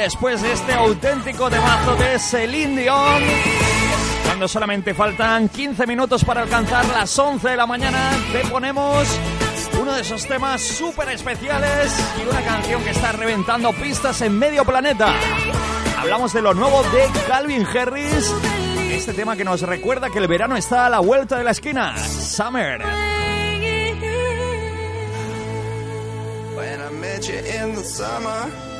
después de este auténtico temazo de Celine Dion. Cuando solamente faltan 15 minutos para alcanzar las 11 de la mañana, te ponemos uno de esos temas súper especiales y una canción que está reventando pistas en medio planeta. Hablamos de lo nuevo de Calvin Harris, este tema que nos recuerda que el verano está a la vuelta de la esquina, Summer. Summer,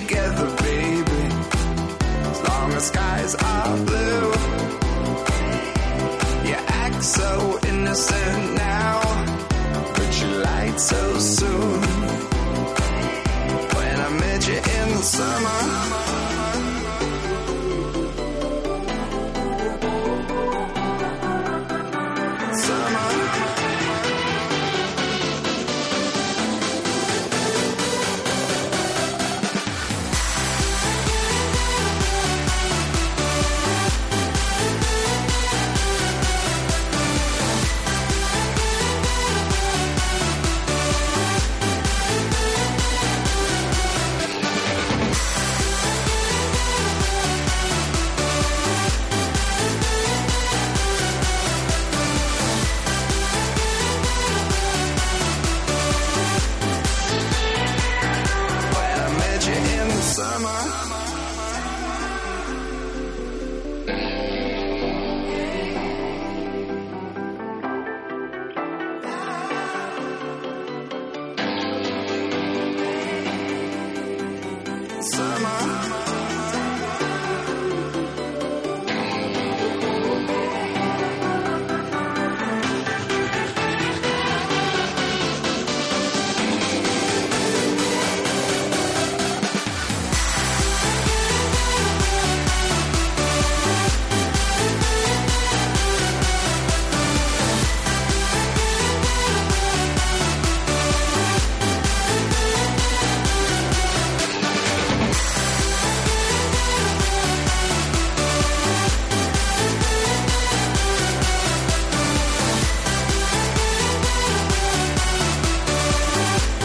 Together, baby, as long as skies are blue. You act so innocent now, but you lied so summer.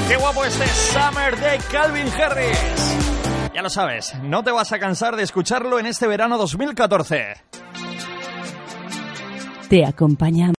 Qué guapo este Summer de Calvin Harris. Ya lo sabes, no te vas a cansar de escucharlo en este verano 2014. Te acompaña